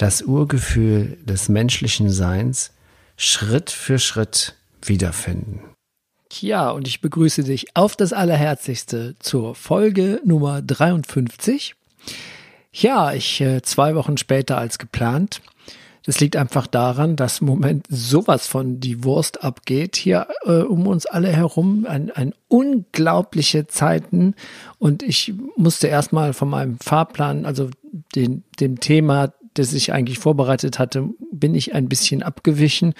das Urgefühl des menschlichen Seins Schritt für Schritt wiederfinden. Ja, und ich begrüße dich auf das Allerherzlichste zur Folge Nummer 53. Ja, ich äh, zwei Wochen später als geplant. Das liegt einfach daran, dass im Moment sowas von die Wurst abgeht hier äh, um uns alle herum. Ein, ein unglaubliche Zeiten. Und ich musste erstmal von meinem Fahrplan, also den, dem Thema das ich eigentlich vorbereitet hatte, bin ich ein bisschen abgewichen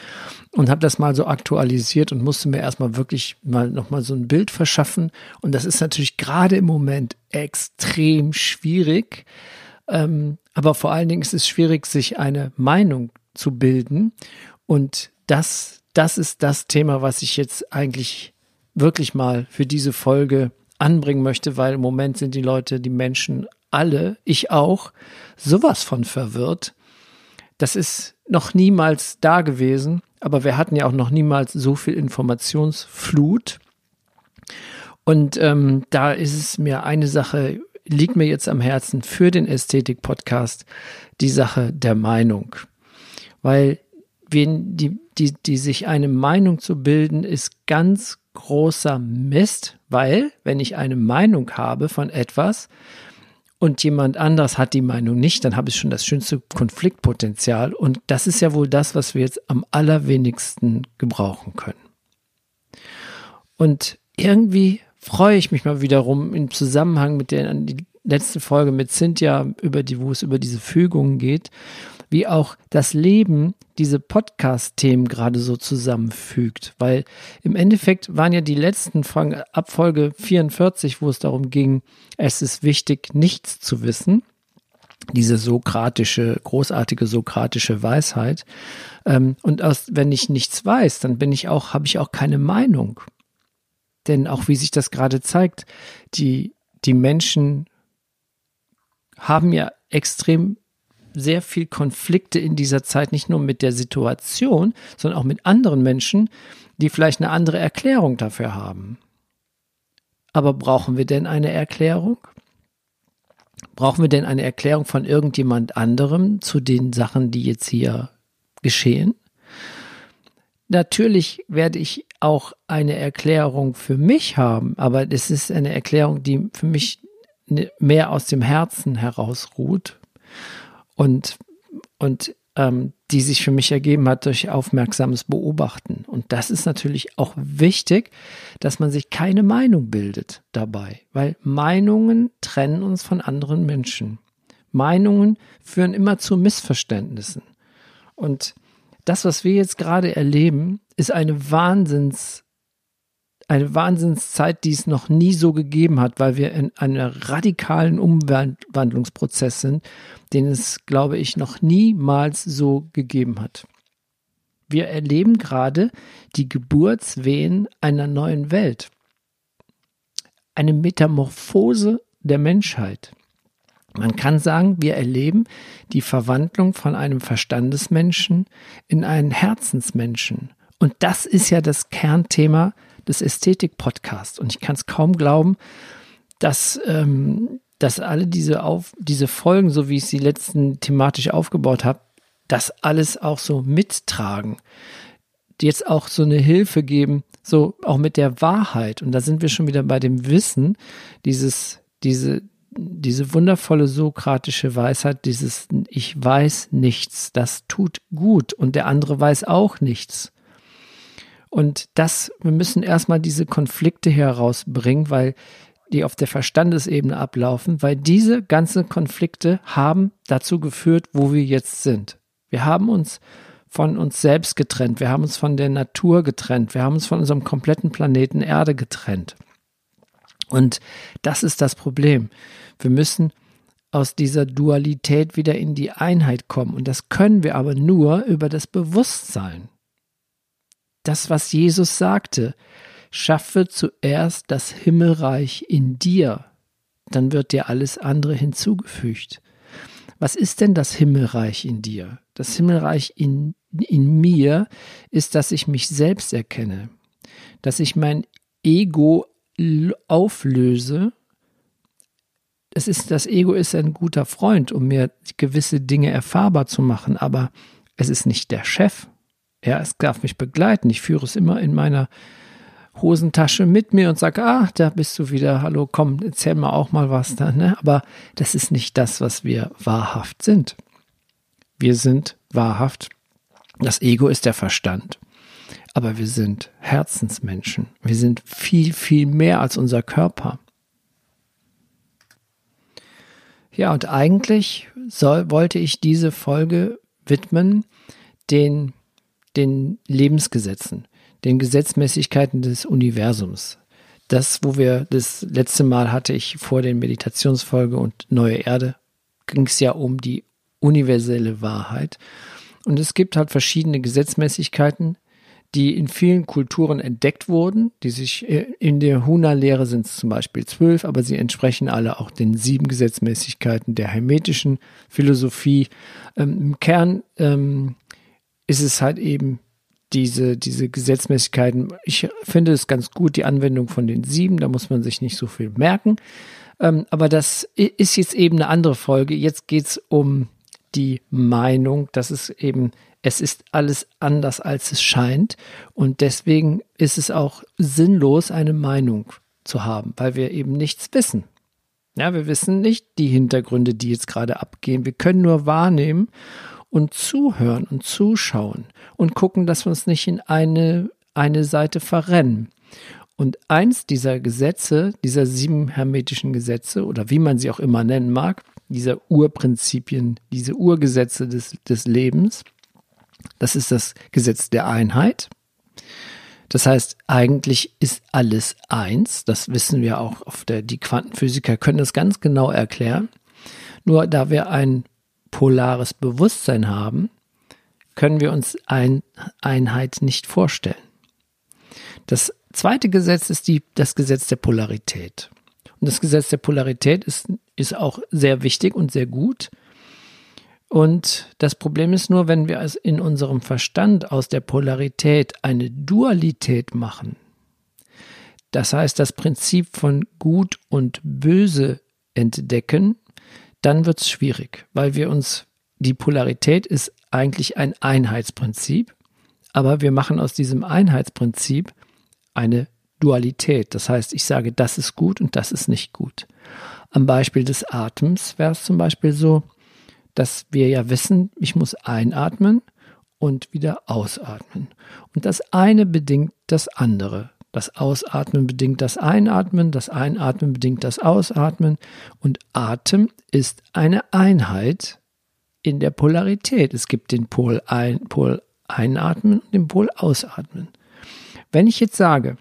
und habe das mal so aktualisiert und musste mir erstmal wirklich mal nochmal so ein Bild verschaffen. Und das ist natürlich gerade im Moment extrem schwierig. Ähm, aber vor allen Dingen ist es schwierig, sich eine Meinung zu bilden. Und das, das ist das Thema, was ich jetzt eigentlich wirklich mal für diese Folge anbringen möchte, weil im Moment sind die Leute, die Menschen alle, ich auch, sowas von verwirrt. Das ist noch niemals da gewesen, aber wir hatten ja auch noch niemals so viel Informationsflut. Und ähm, da ist es mir eine Sache, liegt mir jetzt am Herzen für den Ästhetik-Podcast, die Sache der Meinung. Weil wen, die, die, die sich eine Meinung zu bilden, ist ganz großer Mist, weil wenn ich eine Meinung habe von etwas, und jemand anders hat die Meinung nicht, dann habe ich schon das schönste Konfliktpotenzial. Und das ist ja wohl das, was wir jetzt am allerwenigsten gebrauchen können. Und irgendwie freue ich mich mal wiederum im Zusammenhang mit der die letzte Folge mit Cynthia, über die, wo es über diese Fügungen geht, wie auch das Leben diese Podcast-Themen gerade so zusammenfügt. Weil im Endeffekt waren ja die letzten Folgen, ab Folge 44, wo es darum ging, es ist wichtig, nichts zu wissen. Diese sokratische, großartige sokratische Weisheit. Ähm, und aus, wenn ich nichts weiß, dann bin ich auch, habe ich auch keine Meinung. Denn auch wie sich das gerade zeigt, die, die Menschen haben ja extrem sehr viel Konflikte in dieser Zeit, nicht nur mit der Situation, sondern auch mit anderen Menschen, die vielleicht eine andere Erklärung dafür haben. Aber brauchen wir denn eine Erklärung? Brauchen wir denn eine Erklärung von irgendjemand anderem zu den Sachen, die jetzt hier geschehen? Natürlich werde ich auch eine Erklärung für mich haben, aber es ist eine Erklärung, die für mich ne, mehr aus dem Herzen herausruht und, und ähm, die sich für mich ergeben hat durch aufmerksames Beobachten. Und das ist natürlich auch wichtig, dass man sich keine Meinung bildet dabei, weil Meinungen trennen uns von anderen Menschen. Meinungen führen immer zu Missverständnissen. Und das, was wir jetzt gerade erleben, ist eine Wahnsinns eine Wahnsinnszeit, die es noch nie so gegeben hat, weil wir in einem radikalen Umwandlungsprozess sind, den es, glaube ich, noch niemals so gegeben hat. Wir erleben gerade die Geburtswehen einer neuen Welt. Eine Metamorphose der Menschheit. Man kann sagen, wir erleben die Verwandlung von einem Verstandesmenschen in einen Herzensmenschen. Und das ist ja das Kernthema des Ästhetik-Podcasts. Und ich kann es kaum glauben, dass, ähm, dass alle diese, auf, diese Folgen, so wie ich sie letzten thematisch aufgebaut habe, das alles auch so mittragen. Die jetzt auch so eine Hilfe geben, so auch mit der Wahrheit. Und da sind wir schon wieder bei dem Wissen, dieses, diese, diese wundervolle sokratische Weisheit, dieses Ich weiß nichts, das tut gut und der andere weiß auch nichts. Und das, wir müssen erstmal diese Konflikte herausbringen, weil die auf der Verstandesebene ablaufen, weil diese ganzen Konflikte haben dazu geführt, wo wir jetzt sind. Wir haben uns von uns selbst getrennt, wir haben uns von der Natur getrennt, wir haben uns von unserem kompletten Planeten Erde getrennt. Und das ist das Problem. Wir müssen aus dieser Dualität wieder in die Einheit kommen. Und das können wir aber nur über das Bewusstsein. Das, was Jesus sagte, schaffe zuerst das Himmelreich in dir, dann wird dir alles andere hinzugefügt. Was ist denn das Himmelreich in dir? Das Himmelreich in, in mir ist, dass ich mich selbst erkenne, dass ich mein Ego auflöse. Es ist, das Ego ist ein guter Freund, um mir gewisse Dinge erfahrbar zu machen, aber es ist nicht der Chef. Ja, es darf mich begleiten. Ich führe es immer in meiner Hosentasche mit mir und sage, ah, da bist du wieder, hallo, komm, erzähl mal auch mal was da. Ne? Aber das ist nicht das, was wir wahrhaft sind. Wir sind wahrhaft, das Ego ist der Verstand, aber wir sind Herzensmenschen. Wir sind viel, viel mehr als unser Körper. Ja, und eigentlich soll, wollte ich diese Folge widmen den, den Lebensgesetzen den Gesetzmäßigkeiten des Universums. Das, wo wir das letzte Mal hatte ich vor den Meditationsfolge und Neue Erde, ging es ja um die universelle Wahrheit. Und es gibt halt verschiedene Gesetzmäßigkeiten, die in vielen Kulturen entdeckt wurden, die sich äh, in der Huna-Lehre sind zum Beispiel zwölf, aber sie entsprechen alle auch den sieben Gesetzmäßigkeiten der hermetischen Philosophie. Ähm, Im Kern ähm, ist es halt eben diese, diese Gesetzmäßigkeiten. Ich finde es ganz gut, die Anwendung von den sieben, da muss man sich nicht so viel merken. Ähm, aber das ist jetzt eben eine andere Folge. Jetzt geht es um die Meinung, dass es eben, es ist alles anders, als es scheint. Und deswegen ist es auch sinnlos, eine Meinung zu haben, weil wir eben nichts wissen. Ja, wir wissen nicht die Hintergründe, die jetzt gerade abgehen. Wir können nur wahrnehmen und zuhören und zuschauen und gucken, dass wir uns nicht in eine, eine Seite verrennen. Und eins dieser Gesetze, dieser sieben hermetischen Gesetze oder wie man sie auch immer nennen mag, dieser Urprinzipien, diese Urgesetze des, des Lebens, das ist das Gesetz der Einheit. Das heißt, eigentlich ist alles eins. Das wissen wir auch auf der, die Quantenphysiker können das ganz genau erklären. Nur da wir ein polares Bewusstsein haben, können wir uns ein Einheit nicht vorstellen. Das zweite Gesetz ist die, das Gesetz der Polarität. Und das Gesetz der Polarität ist, ist auch sehr wichtig und sehr gut. Und das Problem ist nur, wenn wir es in unserem Verstand aus der Polarität eine Dualität machen, das heißt das Prinzip von Gut und Böse entdecken, dann wird es schwierig, weil wir uns, die Polarität ist eigentlich ein Einheitsprinzip, aber wir machen aus diesem Einheitsprinzip eine Dualität. Das heißt, ich sage, das ist gut und das ist nicht gut. Am Beispiel des Atems wäre es zum Beispiel so, dass wir ja wissen, ich muss einatmen und wieder ausatmen. Und das eine bedingt das andere. Das Ausatmen bedingt das Einatmen, das Einatmen bedingt das Ausatmen und Atem ist eine Einheit in der Polarität. Es gibt den Pol, ein, Pol Einatmen und den Pol Ausatmen. Wenn ich jetzt sage,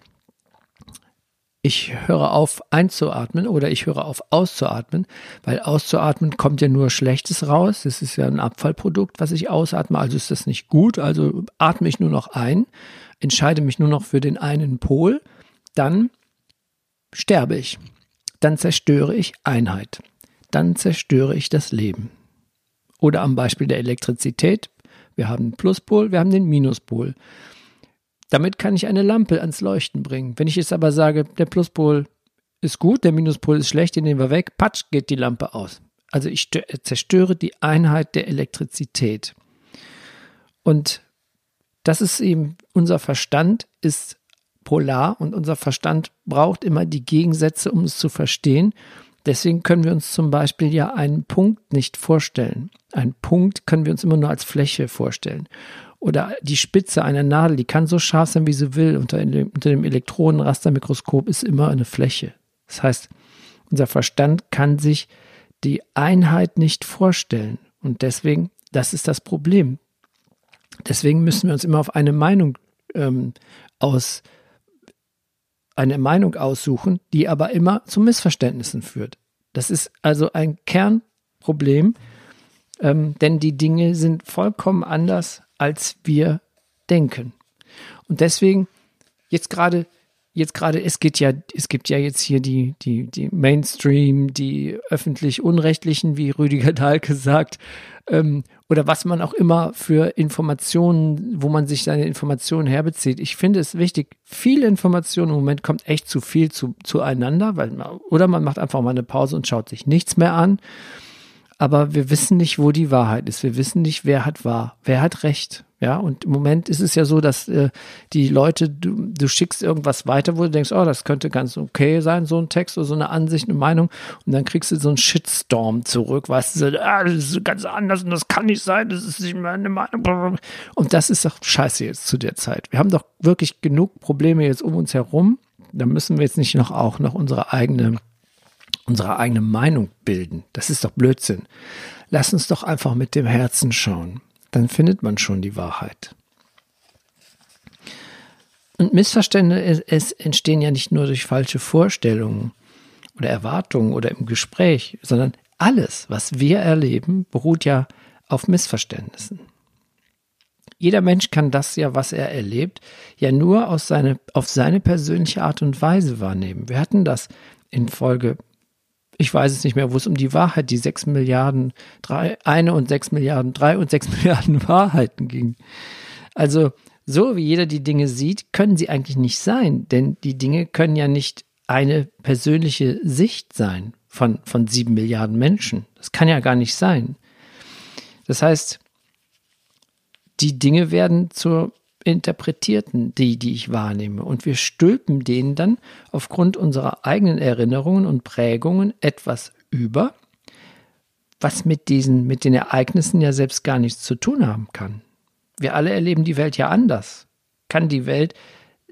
ich höre auf einzuatmen oder ich höre auf auszuatmen, weil auszuatmen kommt ja nur Schlechtes raus. Das ist ja ein Abfallprodukt, was ich ausatme, also ist das nicht gut. Also atme ich nur noch ein entscheide mich nur noch für den einen Pol, dann sterbe ich. Dann zerstöre ich Einheit. Dann zerstöre ich das Leben. Oder am Beispiel der Elektrizität. Wir haben den Pluspol, wir haben den Minuspol. Damit kann ich eine Lampe ans Leuchten bringen. Wenn ich jetzt aber sage, der Pluspol ist gut, der Minuspol ist schlecht, den nehmen wir weg, patsch, geht die Lampe aus. Also ich zerstöre die Einheit der Elektrizität. Und das ist eben, unser Verstand ist polar und unser Verstand braucht immer die Gegensätze, um es zu verstehen. Deswegen können wir uns zum Beispiel ja einen Punkt nicht vorstellen. Ein Punkt können wir uns immer nur als Fläche vorstellen. Oder die Spitze einer Nadel, die kann so scharf sein, wie sie will. Unter unter dem Elektronenrastermikroskop ist immer eine Fläche. Das heißt, unser Verstand kann sich die Einheit nicht vorstellen. Und deswegen, das ist das Problem. Deswegen müssen wir uns immer auf eine Meinung ähm, aus eine Meinung aussuchen, die aber immer zu Missverständnissen führt. Das ist also ein Kern Problem, ähm, denn die Dinge sind vollkommen anders, als wir denken. Und deswegen jetzt gerade jetzt gerade, es geht ja, es gibt ja jetzt hier die, die, die Mainstream, die öffentlich-unrechtlichen, wie Rüdiger Dahlke sagt, ähm, oder was man auch immer für Informationen, wo man sich seine Informationen herbezieht. Ich finde es wichtig, viel Information im Moment kommt echt zu viel zu, zueinander, weil man, oder man macht einfach mal eine Pause und schaut sich nichts mehr an. Aber wir wissen nicht, wo die Wahrheit ist. Wir wissen nicht, wer hat wahr, wer hat recht. Ja, und im Moment ist es ja so, dass äh, die Leute, du, du schickst irgendwas weiter, wo du denkst, oh, das könnte ganz okay sein, so ein Text oder so eine Ansicht, eine Meinung, und dann kriegst du so einen Shitstorm zurück, weißt du, so, ah, das ist ganz anders und das kann nicht sein, das ist nicht meine Meinung. Und das ist doch scheiße jetzt zu der Zeit. Wir haben doch wirklich genug Probleme jetzt um uns herum. Da müssen wir jetzt nicht noch auch noch unsere eigene, unsere eigene Meinung bilden. Das ist doch Blödsinn. Lass uns doch einfach mit dem Herzen schauen dann findet man schon die Wahrheit. Und Missverständnisse entstehen ja nicht nur durch falsche Vorstellungen oder Erwartungen oder im Gespräch, sondern alles, was wir erleben, beruht ja auf Missverständnissen. Jeder Mensch kann das ja, was er erlebt, ja nur seine, auf seine persönliche Art und Weise wahrnehmen. Wir hatten das in Folge ich weiß es nicht mehr, wo es um die Wahrheit, die sechs Milliarden, drei, eine und sechs Milliarden, drei und sechs Milliarden Wahrheiten ging. Also, so wie jeder die Dinge sieht, können sie eigentlich nicht sein, denn die Dinge können ja nicht eine persönliche Sicht sein von, von sieben Milliarden Menschen. Das kann ja gar nicht sein. Das heißt, die Dinge werden zur interpretierten, die, die ich wahrnehme. Und wir stülpen denen dann aufgrund unserer eigenen Erinnerungen und Prägungen etwas über, was mit diesen, mit den Ereignissen ja selbst gar nichts zu tun haben kann. Wir alle erleben die Welt ja anders. Kann die Welt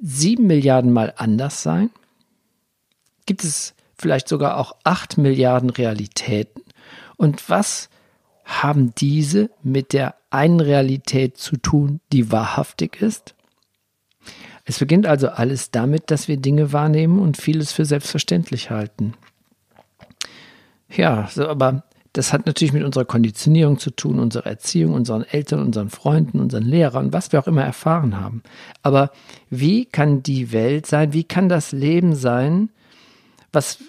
sieben Milliarden Mal anders sein? Gibt es vielleicht sogar auch acht Milliarden Realitäten? Und was haben diese mit der einen Realität zu tun, die wahrhaftig ist? Es beginnt also alles damit, dass wir Dinge wahrnehmen und vieles für selbstverständlich halten. Ja, so, aber das hat natürlich mit unserer Konditionierung zu tun, unserer Erziehung, unseren Eltern, unseren Freunden, unseren Lehrern, was wir auch immer erfahren haben. Aber wie kann die Welt sein, wie kann das Leben sein, was,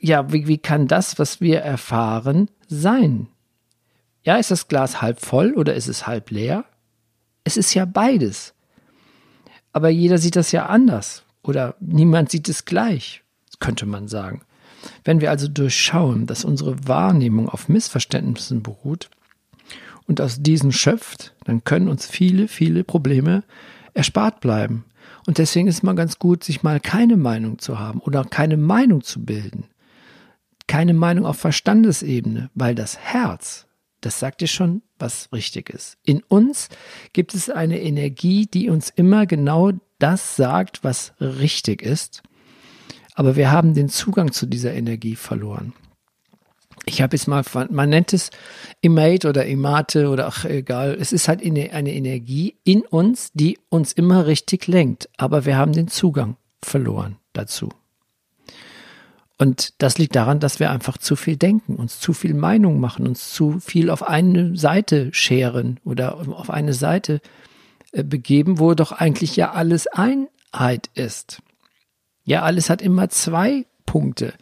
ja, wie, wie kann das, was wir erfahren, sein? Ja, ist das Glas halb voll oder ist es halb leer? Es ist ja beides. Aber jeder sieht das ja anders oder niemand sieht es gleich, könnte man sagen. Wenn wir also durchschauen, dass unsere Wahrnehmung auf Missverständnissen beruht und aus diesen schöpft, dann können uns viele, viele Probleme erspart bleiben. Und deswegen ist mal ganz gut, sich mal keine Meinung zu haben oder keine Meinung zu bilden. Keine Meinung auf Verstandesebene, weil das Herz das sagt dir schon, was richtig ist. In uns gibt es eine Energie, die uns immer genau das sagt, was richtig ist. Aber wir haben den Zugang zu dieser Energie verloren. Ich habe jetzt mal, man nennt es Imate oder Imate oder ach egal. Es ist halt eine Energie in uns, die uns immer richtig lenkt. Aber wir haben den Zugang verloren dazu. Und das liegt daran, dass wir einfach zu viel denken, uns zu viel Meinung machen, uns zu viel auf eine Seite scheren oder auf eine Seite äh, begeben, wo doch eigentlich ja alles Einheit ist. Ja, alles hat immer zwei Punkte.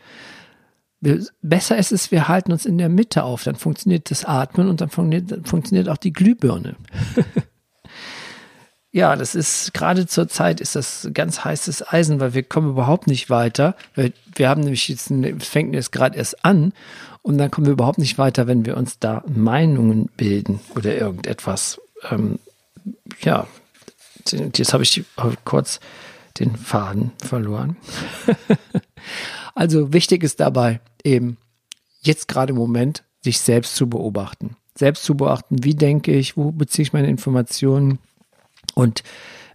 besser ist es, wir halten uns in der Mitte auf, dann funktioniert das Atmen und dann funktioniert, funktioniert auch die Glühbirne. Ja, das ist gerade zur Zeit ist das ganz heißes Eisen, weil wir kommen überhaupt nicht weiter. Wir, wir haben nämlich jetzt, fängt jetzt gerade erst an und dann kommen wir überhaupt nicht weiter, wenn wir uns da Meinungen bilden oder irgendetwas. Ähm, ja, jetzt habe ich kurz den Faden verloren. also wichtig ist dabei eben jetzt gerade im Moment sich selbst zu beobachten. Selbst zu beobachten, wie denke ich, wo beziehe ich meine Informationen, und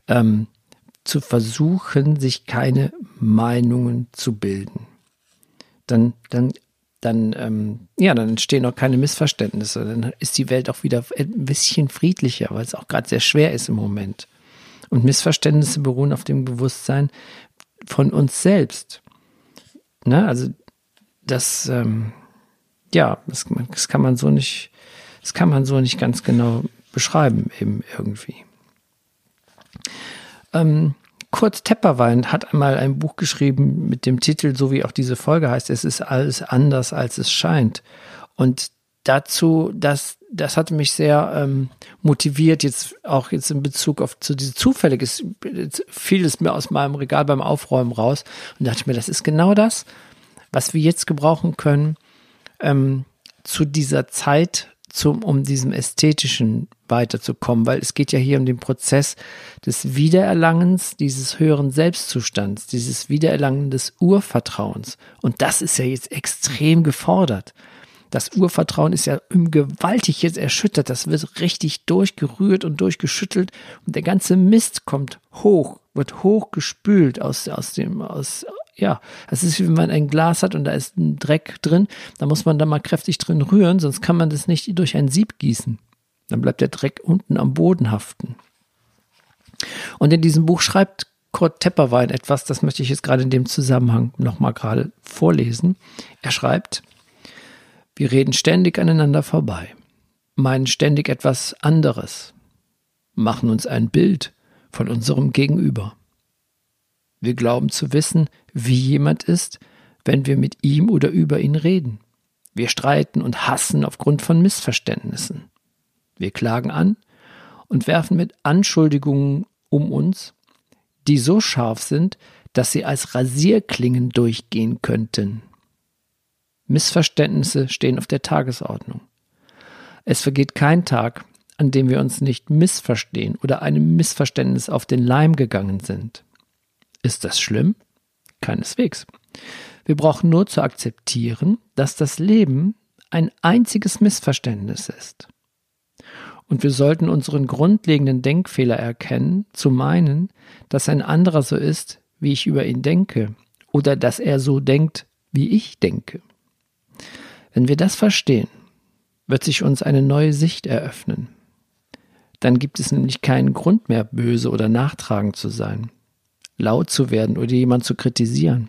ähm, zu versuchen, sich keine Meinungen zu bilden. Dann, dann, dann, ähm, ja, dann entstehen auch keine Missverständnisse. Dann ist die Welt auch wieder ein bisschen friedlicher, weil es auch gerade sehr schwer ist im Moment. Und Missverständnisse beruhen auf dem Bewusstsein von uns selbst. Ne? Also das, ähm, ja, das, das kann man so nicht, das kann man so nicht ganz genau beschreiben, eben irgendwie. Ähm, Kurt Tepperwein hat einmal ein Buch geschrieben mit dem Titel, so wie auch diese Folge heißt, es ist alles anders, als es scheint. Und dazu, das, das hat mich sehr ähm, motiviert, jetzt auch jetzt in Bezug auf zu diese zufälliges, fiel es mir aus meinem Regal beim Aufräumen raus und dachte mir, das ist genau das, was wir jetzt gebrauchen können ähm, zu dieser Zeit, zum, um diesem ästhetischen weiterzukommen, weil es geht ja hier um den Prozess des Wiedererlangens dieses höheren Selbstzustands, dieses Wiedererlangen des Urvertrauens. Und das ist ja jetzt extrem gefordert. Das Urvertrauen ist ja gewaltig jetzt erschüttert. Das wird richtig durchgerührt und durchgeschüttelt und der ganze Mist kommt hoch, wird hochgespült aus, aus dem, aus, ja, das ist wie wenn man ein Glas hat und da ist ein Dreck drin, da muss man da mal kräftig drin rühren, sonst kann man das nicht durch ein Sieb gießen. Dann bleibt der Dreck unten am Boden haften. Und in diesem Buch schreibt Kurt Tepperwein etwas, das möchte ich jetzt gerade in dem Zusammenhang nochmal gerade vorlesen. Er schreibt, wir reden ständig aneinander vorbei, meinen ständig etwas anderes, machen uns ein Bild von unserem Gegenüber. Wir glauben zu wissen, wie jemand ist, wenn wir mit ihm oder über ihn reden. Wir streiten und hassen aufgrund von Missverständnissen. Wir klagen an und werfen mit Anschuldigungen um uns, die so scharf sind, dass sie als Rasierklingen durchgehen könnten. Missverständnisse stehen auf der Tagesordnung. Es vergeht kein Tag, an dem wir uns nicht missverstehen oder einem Missverständnis auf den Leim gegangen sind. Ist das schlimm? Keineswegs. Wir brauchen nur zu akzeptieren, dass das Leben ein einziges Missverständnis ist. Und wir sollten unseren grundlegenden Denkfehler erkennen, zu meinen, dass ein anderer so ist, wie ich über ihn denke, oder dass er so denkt, wie ich denke. Wenn wir das verstehen, wird sich uns eine neue Sicht eröffnen. Dann gibt es nämlich keinen Grund mehr, böse oder nachtragend zu sein, laut zu werden oder jemand zu kritisieren.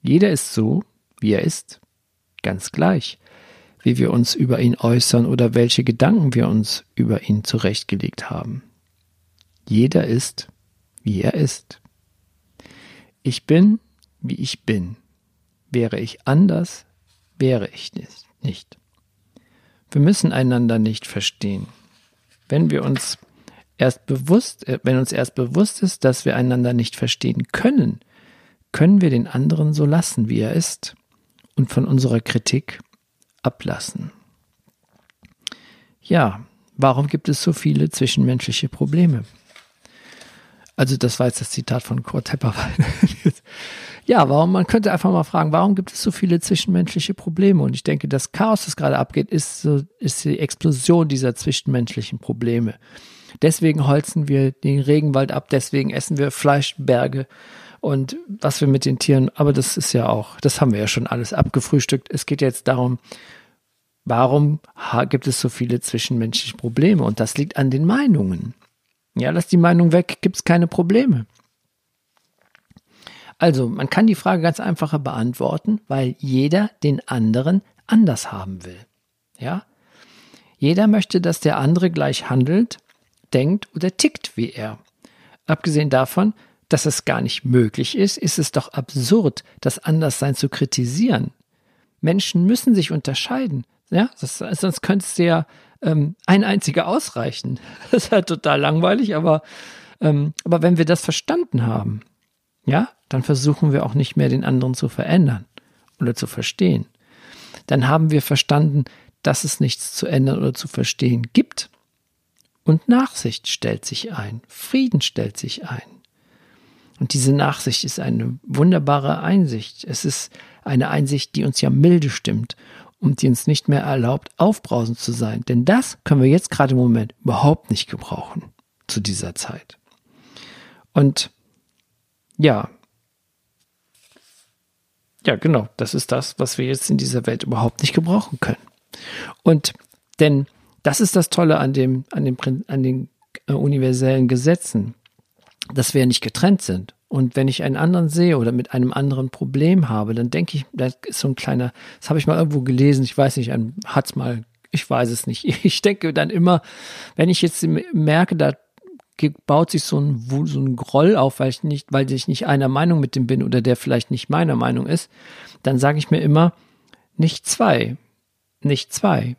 Jeder ist so, wie er ist, ganz gleich, wie wir uns über ihn äußern oder welche Gedanken wir uns über ihn zurechtgelegt haben. Jeder ist, wie er ist. Ich bin, wie ich bin. Wäre ich anders, wäre ich nicht. Wir müssen einander nicht verstehen. Wenn wir uns erst bewusst, äh, wenn uns erst bewusst ist, dass wir einander nicht verstehen können, können wir den anderen so lassen, wie er ist und von unserer Kritik ablassen. Ja, warum gibt es so viele zwischenmenschliche Probleme? Also das war jetzt das Zitat von Kurt Tepperwein. ja, warum, man könnte einfach mal fragen, warum gibt es so viele zwischenmenschliche Probleme? Und ich denke, das Chaos, das gerade abgeht, ist, so, ist die Explosion dieser zwischenmenschlichen Probleme. Deswegen holzen wir den Regenwald ab, deswegen essen wir Fleischberge und was wir mit den Tieren, aber das ist ja auch, das haben wir ja schon alles abgefrühstückt. Es geht jetzt darum, warum gibt es so viele zwischenmenschliche Probleme? Und das liegt an den Meinungen. Ja, lass die Meinung weg, gibt es keine Probleme. Also, man kann die Frage ganz einfacher beantworten, weil jeder den anderen anders haben will. Ja? Jeder möchte, dass der andere gleich handelt, denkt oder tickt wie er. Abgesehen davon, dass es gar nicht möglich ist, ist es doch absurd, das Anderssein zu kritisieren. Menschen müssen sich unterscheiden. Ja, das, sonst könnte es ja ähm, ein einziger ausreichen. Das ist halt total langweilig, aber, ähm, aber wenn wir das verstanden haben, ja, dann versuchen wir auch nicht mehr den anderen zu verändern oder zu verstehen. Dann haben wir verstanden, dass es nichts zu ändern oder zu verstehen gibt. Und Nachsicht stellt sich ein, Frieden stellt sich ein. Und diese Nachsicht ist eine wunderbare Einsicht. Es ist eine Einsicht, die uns ja milde stimmt und die uns nicht mehr erlaubt, aufbrausend zu sein. Denn das können wir jetzt gerade im Moment überhaupt nicht gebrauchen zu dieser Zeit. Und ja, ja, genau, das ist das, was wir jetzt in dieser Welt überhaupt nicht gebrauchen können. Und denn das ist das Tolle an dem, an dem, an den äh, universellen Gesetzen, dass wir nicht getrennt sind. Und wenn ich einen anderen sehe oder mit einem anderen Problem habe, dann denke ich, das ist so ein kleiner, das habe ich mal irgendwo gelesen, ich weiß nicht, hat es mal, ich weiß es nicht. Ich denke dann immer, wenn ich jetzt merke, da baut sich so ein, so ein Groll auf, weil ich nicht, weil ich nicht einer Meinung mit dem bin oder der vielleicht nicht meiner Meinung ist, dann sage ich mir immer, nicht zwei, nicht zwei,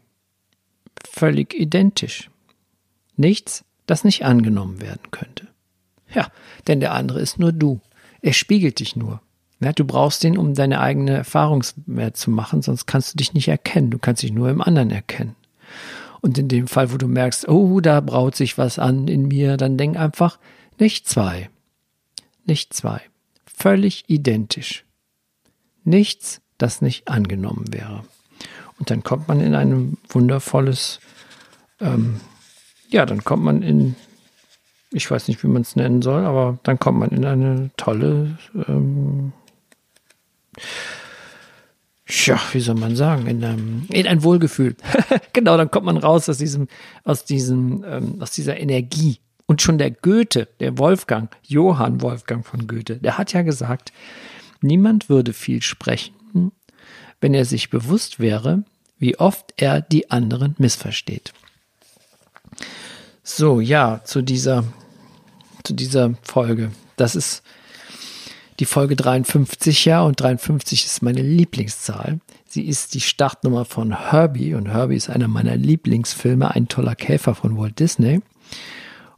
völlig identisch. Nichts, das nicht angenommen werden könnte. Ja, denn der andere ist nur du. Er spiegelt dich nur. Ja, du brauchst ihn, um deine eigene Erfahrung mehr zu machen, sonst kannst du dich nicht erkennen. Du kannst dich nur im anderen erkennen. Und in dem Fall, wo du merkst, oh, da braut sich was an in mir, dann denk einfach, nicht zwei. Nicht zwei. Völlig identisch. Nichts, das nicht angenommen wäre. Und dann kommt man in ein wundervolles, ähm, ja, dann kommt man in, ich weiß nicht, wie man es nennen soll, aber dann kommt man in eine tolle, ähm, ja, wie soll man sagen, in, einem, in ein Wohlgefühl. genau, dann kommt man raus aus diesem, aus diesem, ähm, aus dieser Energie. Und schon der Goethe, der Wolfgang, Johann Wolfgang von Goethe, der hat ja gesagt, niemand würde viel sprechen, wenn er sich bewusst wäre, wie oft er die anderen missversteht. So, ja, zu dieser, zu dieser Folge. Das ist die Folge 53 ja und 53 ist meine Lieblingszahl. Sie ist die Startnummer von Herbie und Herbie ist einer meiner Lieblingsfilme, ein toller Käfer von Walt Disney.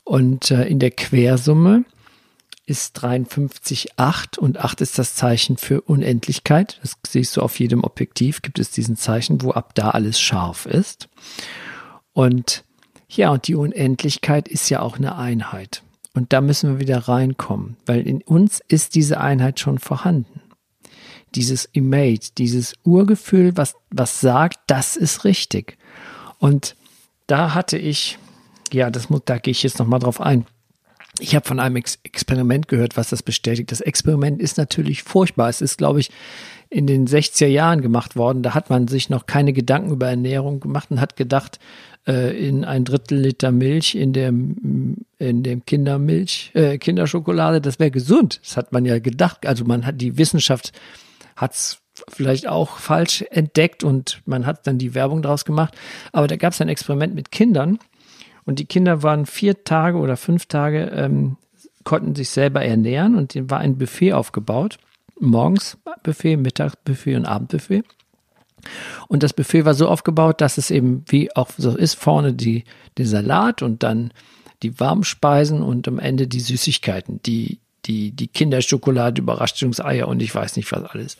Und äh, in der Quersumme ist 53,8 und 8 ist das Zeichen für Unendlichkeit. Das siehst du auf jedem Objektiv, gibt es diesen Zeichen, wo ab da alles scharf ist. Und ja, und die Unendlichkeit ist ja auch eine Einheit. Und da müssen wir wieder reinkommen, weil in uns ist diese Einheit schon vorhanden. Dieses Image, dieses Urgefühl, was, was sagt, das ist richtig. Und da hatte ich, ja, das muss, da gehe ich jetzt nochmal drauf ein. Ich habe von einem Ex Experiment gehört, was das bestätigt. Das Experiment ist natürlich furchtbar. Es ist, glaube ich, in den 60er Jahren gemacht worden. Da hat man sich noch keine Gedanken über Ernährung gemacht und hat gedacht, äh, in ein Drittel Liter Milch in dem, in dem Kindermilch, äh, Kinderschokolade, das wäre gesund. Das hat man ja gedacht. Also man hat die Wissenschaft hat's vielleicht auch falsch entdeckt und man hat dann die Werbung draus gemacht. Aber da gab es ein Experiment mit Kindern und die Kinder waren vier Tage oder fünf Tage, ähm, konnten sich selber ernähren und dem war ein Buffet aufgebaut. Morgens Buffet, Mittagsbuffet und Abendbuffet. Und das Buffet war so aufgebaut, dass es eben, wie auch so ist, vorne die, die Salat und dann die Warmspeisen und am Ende die Süßigkeiten, die, die, die Kinderschokolade, Überraschungseier und ich weiß nicht was alles.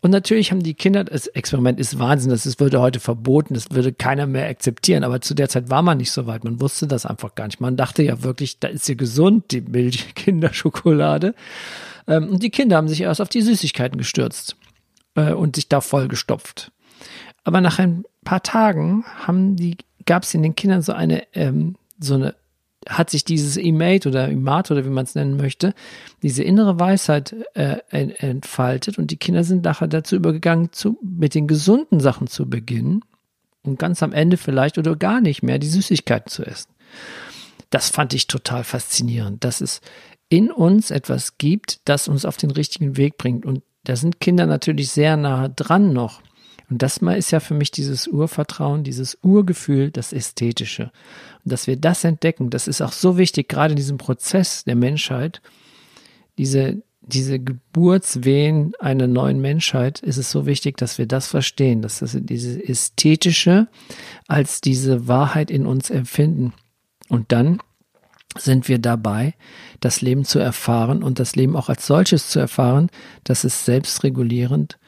Und natürlich haben die Kinder, das Experiment ist Wahnsinn, das würde heute verboten, das würde keiner mehr akzeptieren, aber zu der Zeit war man nicht so weit, man wusste das einfach gar nicht. Man dachte ja wirklich, da ist sie gesund, die Milch, Kinderschokolade. Ähm, und die Kinder haben sich erst auf die Süßigkeiten gestürzt äh, und sich da vollgestopft. Aber nach ein paar Tagen haben die, gab es in den Kindern so eine, ähm, so eine, hat sich dieses Imate oder Imat oder wie man es nennen möchte, diese innere Weisheit äh, entfaltet und die Kinder sind nachher dazu übergegangen, zu, mit den gesunden Sachen zu beginnen und ganz am Ende vielleicht oder gar nicht mehr die Süßigkeiten zu essen. Das fand ich total faszinierend, dass es in uns etwas gibt, das uns auf den richtigen Weg bringt. Und da sind Kinder natürlich sehr nahe dran noch. Und das mal ist ja für mich dieses Urvertrauen, dieses Urgefühl, das Ästhetische. Und dass wir das entdecken, das ist auch so wichtig, gerade in diesem Prozess der Menschheit, diese, diese Geburtswehen einer neuen Menschheit, ist es so wichtig, dass wir das verstehen, dass wir diese Ästhetische als diese Wahrheit in uns empfinden. Und dann sind wir dabei, das Leben zu erfahren und das Leben auch als solches zu erfahren, dass es selbstregulierend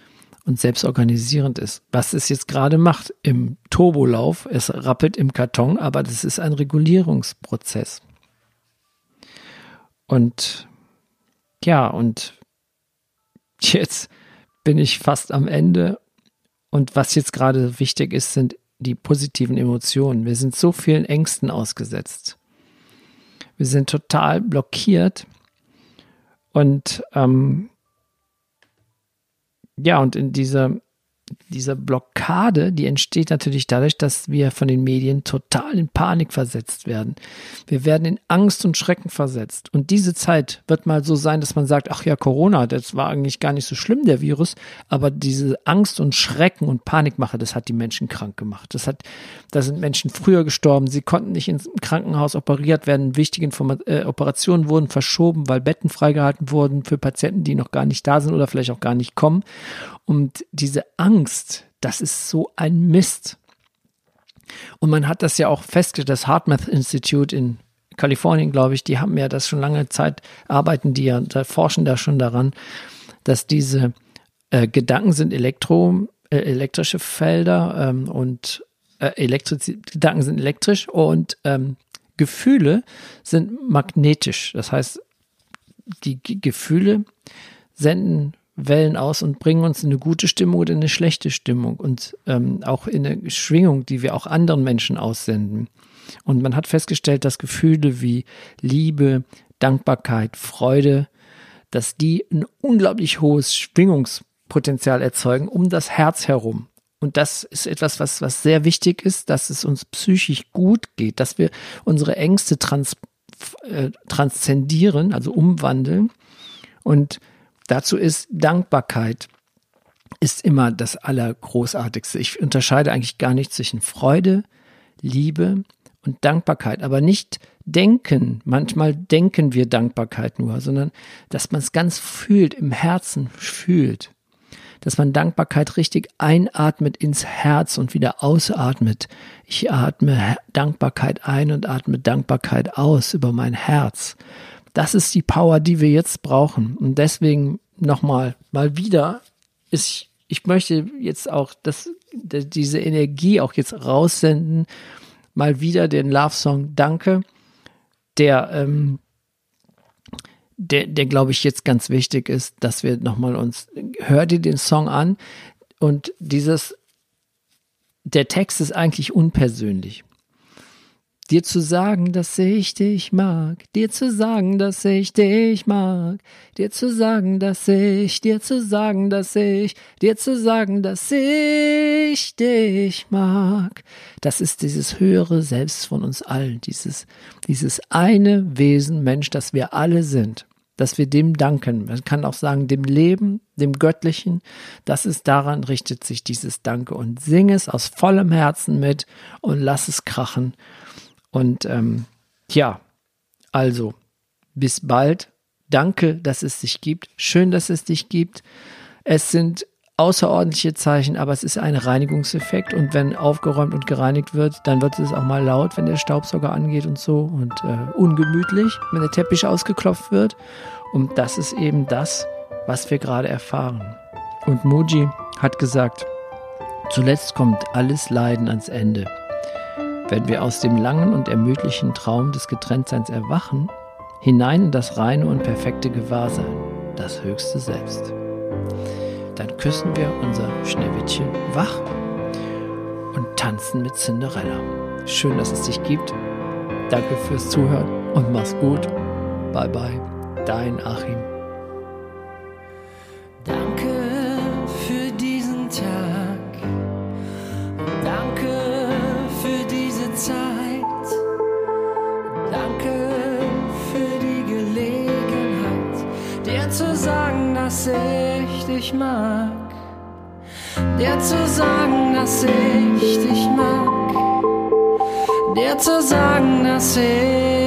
und selbstorganisierend ist. Was es jetzt gerade macht im Turbolauf, es rappelt im Karton, aber das ist ein Regulierungsprozess. Und ja, und jetzt bin ich fast am Ende. Und was jetzt gerade wichtig ist, sind die positiven Emotionen. Wir sind so vielen Ängsten ausgesetzt. Wir sind total blockiert. Und ähm, ja, und in dieser, diese Blockade, die entsteht natürlich dadurch, dass wir von den Medien total in Panik versetzt werden. Wir werden in Angst und Schrecken versetzt. Und diese Zeit wird mal so sein, dass man sagt, ach ja, Corona, das war eigentlich gar nicht so schlimm, der Virus, aber diese Angst und Schrecken und Panikmache, das hat die Menschen krank gemacht. Das hat, da sind Menschen früher gestorben, sie konnten nicht ins Krankenhaus operiert werden, wichtige Informa äh, Operationen wurden verschoben, weil Betten freigehalten wurden für Patienten, die noch gar nicht da sind oder vielleicht auch gar nicht kommen. Und diese Angst, das ist so ein Mist. Und man hat das ja auch festgestellt, das HeartMath Institute in Kalifornien, glaube ich, die haben ja das schon lange Zeit, arbeiten die ja, da forschen da schon daran, dass diese äh, Gedanken sind Elektro, äh, elektrische Felder ähm, und äh, Gedanken sind elektrisch und ähm, Gefühle sind magnetisch. Das heißt, die G Gefühle senden Wellen aus und bringen uns in eine gute Stimmung oder in eine schlechte Stimmung und ähm, auch in eine Schwingung, die wir auch anderen Menschen aussenden. Und man hat festgestellt, dass Gefühle wie Liebe, Dankbarkeit, Freude, dass die ein unglaublich hohes Schwingungspotenzial erzeugen um das Herz herum. Und das ist etwas, was, was sehr wichtig ist, dass es uns psychisch gut geht, dass wir unsere Ängste trans, äh, transzendieren, also umwandeln. Und Dazu ist Dankbarkeit ist immer das Allergroßartigste. Ich unterscheide eigentlich gar nicht zwischen Freude, Liebe und Dankbarkeit, aber nicht denken. Manchmal denken wir Dankbarkeit nur, sondern dass man es ganz fühlt, im Herzen fühlt. Dass man Dankbarkeit richtig einatmet ins Herz und wieder ausatmet. Ich atme Dankbarkeit ein und atme Dankbarkeit aus über mein Herz. Das ist die Power, die wir jetzt brauchen. Und deswegen nochmal, mal wieder ist, ich möchte jetzt auch das, diese Energie auch jetzt raussenden. Mal wieder den Love Song Danke, der, ähm, der, der glaube ich jetzt ganz wichtig ist, dass wir nochmal uns, hör dir den Song an und dieses, der Text ist eigentlich unpersönlich. Dir zu sagen, dass ich dich mag, dir zu sagen, dass ich dich mag, dir zu sagen, dass ich, dir zu sagen, dass ich, dir zu sagen, dass ich dich mag. Das ist dieses höhere Selbst von uns allen, dieses, dieses eine Wesen Mensch, das wir alle sind dass wir dem danken. Man kann auch sagen, dem Leben, dem Göttlichen, das ist daran richtet sich dieses Danke. Und sing es aus vollem Herzen mit und lass es krachen und ähm, ja, also bis bald. Danke, dass es dich gibt. Schön, dass es dich gibt. Es sind außerordentliche Zeichen, aber es ist ein Reinigungseffekt und wenn aufgeräumt und gereinigt wird, dann wird es auch mal laut, wenn der Staubsauger angeht und so und äh, ungemütlich, wenn der Teppich ausgeklopft wird. Und das ist eben das, was wir gerade erfahren. Und Muji hat gesagt, zuletzt kommt alles Leiden ans Ende. Wenn wir aus dem langen und ermüdlichen Traum des Getrenntseins erwachen, hinein in das reine und perfekte Gewahrsein, das höchste Selbst, dann küssen wir unser Schneewittchen wach und tanzen mit Cinderella. Schön, dass es dich gibt. Danke fürs Zuhören und mach's gut. Bye bye, dein Achim. Dich mag. Dir zu sagen, dass ich dich mag. Dir zu sagen, dass ich